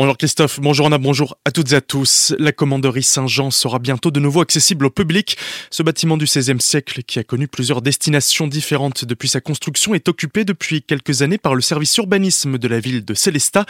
Bonjour Christophe, bonjour Anna, bonjour à toutes et à tous. La commanderie Saint-Jean sera bientôt de nouveau accessible au public. Ce bâtiment du XVIe siècle, qui a connu plusieurs destinations différentes depuis sa construction, est occupé depuis quelques années par le service urbanisme de la ville de Célestat.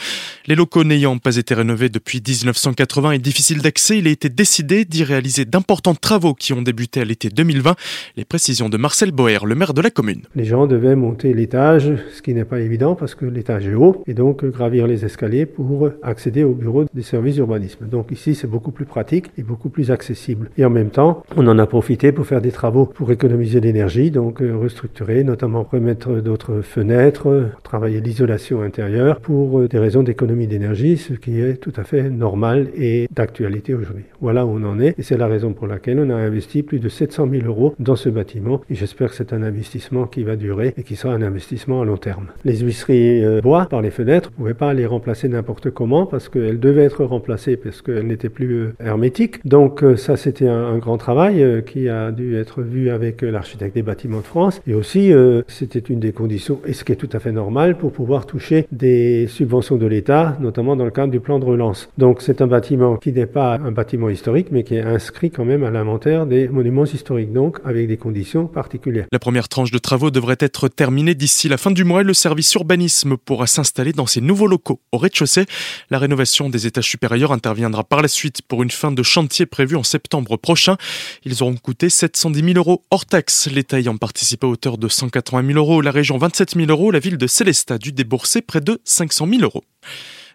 Les locaux n'ayant pas été rénovés depuis 1980 et difficiles d'accès, il a été décidé d'y réaliser d'importants travaux qui ont débuté à l'été 2020. Les précisions de Marcel Boer, le maire de la commune. Les gens devaient monter l'étage, ce qui n'est pas évident parce que l'étage est haut, et donc gravir les escaliers pour accéder accéder au bureau des services d'urbanisme. Donc ici, c'est beaucoup plus pratique et beaucoup plus accessible. Et en même temps, on en a profité pour faire des travaux pour économiser l'énergie, donc euh, restructurer, notamment remettre d'autres fenêtres, travailler l'isolation intérieure pour euh, des raisons d'économie d'énergie, ce qui est tout à fait normal et d'actualité aujourd'hui. Voilà où on en est et c'est la raison pour laquelle on a investi plus de 700 000 euros dans ce bâtiment et j'espère que c'est un investissement qui va durer et qui sera un investissement à long terme. Les huisseries euh, bois par les fenêtres, on ne pouvait pas les remplacer n'importe comment parce qu'elle devait être remplacée parce qu'elle n'était plus euh, hermétique. Donc euh, ça, c'était un, grand travail euh, qui a dû être vu avec l'architecte des bâtiments de France. Et aussi, c'était une des conditions, et ce qui est tout à fait normal, pour pouvoir toucher des subventions de l'État, notamment dans le cadre du plan de relance. Donc c'est un bâtiment qui n'est pas un bâtiment historique, mais qui est inscrit quand même à l'inventaire des monuments historiques, donc avec des conditions particulières. La première tranche de travaux devrait être terminée d'ici la fin du mois et le service urbanisme pourra s'installer dans ses nouveaux locaux au rez-de-chaussée. La rénovation des étages supérieurs interviendra par la suite pour une fin de chantier prévue en septembre prochain. Ils auront coûté 710 000 euros hors taxe, l'État ayant participé à hauteur de 180 000 euros, la région 27 000 euros, la ville de Célestat dû débourser près de 500 000 euros.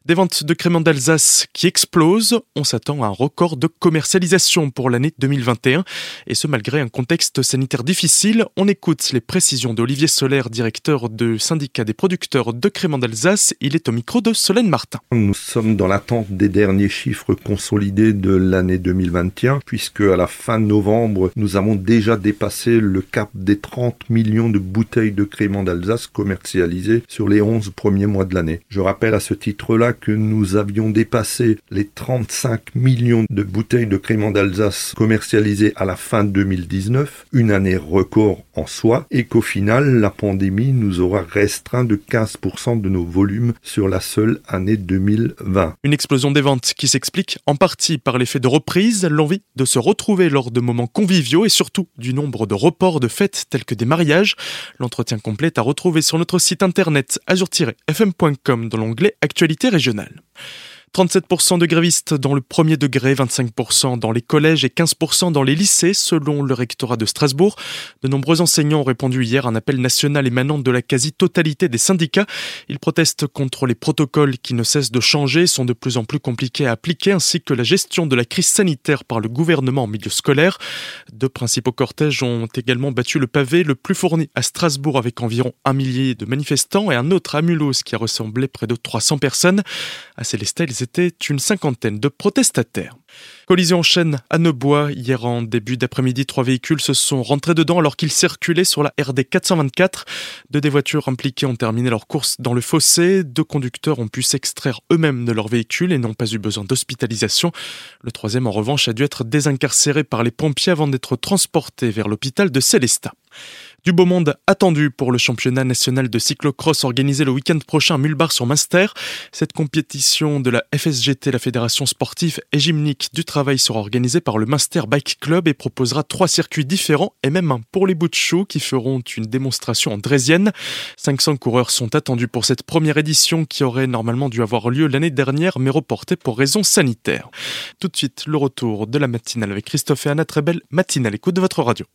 Des ventes de créments d'Alsace qui explosent. On s'attend à un record de commercialisation pour l'année 2021. Et ce, malgré un contexte sanitaire difficile. On écoute les précisions d'Olivier Solaire, directeur du syndicat des producteurs de créments d'Alsace. Il est au micro de Solène Martin. Nous sommes dans l'attente des derniers chiffres consolidés de l'année 2021, puisque à la fin novembre, nous avons déjà dépassé le cap des 30 millions de bouteilles de créments d'Alsace commercialisées sur les 11 premiers mois de l'année. Je rappelle à ce titre-là que nous avions dépassé les 35 millions de bouteilles de crément d'Alsace commercialisées à la fin 2019, une année record en soi, et qu'au final, la pandémie nous aura restreint de 15% de nos volumes sur la seule année 2020. Une explosion des ventes qui s'explique en partie par l'effet de reprise, l'envie de se retrouver lors de moments conviviaux et surtout du nombre de reports de fêtes tels que des mariages. L'entretien complet est à retrouver sur notre site internet azur-fm.com dans l'onglet Actualité régionale régionales. 37% de grévistes dans le premier degré, 25% dans les collèges et 15% dans les lycées, selon le rectorat de Strasbourg. De nombreux enseignants ont répondu hier à un appel national émanant de la quasi-totalité des syndicats. Ils protestent contre les protocoles qui ne cessent de changer, sont de plus en plus compliqués à appliquer, ainsi que la gestion de la crise sanitaire par le gouvernement en milieu scolaire. Deux principaux cortèges ont également battu le pavé, le plus fourni à Strasbourg avec environ un millier de manifestants et un autre à Mulhouse qui a ressemblé près de 300 personnes. À ils étaient une cinquantaine de protestataires. Collision en chaîne à Neubois. Hier en début d'après-midi, trois véhicules se sont rentrés dedans alors qu'ils circulaient sur la RD 424. Deux des voitures impliquées ont terminé leur course dans le fossé. Deux conducteurs ont pu s'extraire eux-mêmes de leur véhicule et n'ont pas eu besoin d'hospitalisation. Le troisième, en revanche, a dû être désincarcéré par les pompiers avant d'être transporté vers l'hôpital de Célestat. Du beau monde attendu pour le championnat national de cyclocross organisé le week-end prochain à Mulbar sur Munster. Cette compétition de la FSGT, la Fédération sportive et gymnique du travail, sera organisée par le Munster Bike Club et proposera trois circuits différents et même un pour les bouts de chou qui feront une démonstration en draisienne. 500 coureurs sont attendus pour cette première édition qui aurait normalement dû avoir lieu l'année dernière mais reportée pour raisons sanitaires. Tout de suite, le retour de la matinale avec Christophe et Anna. Très belle matinale. Écoute de votre radio.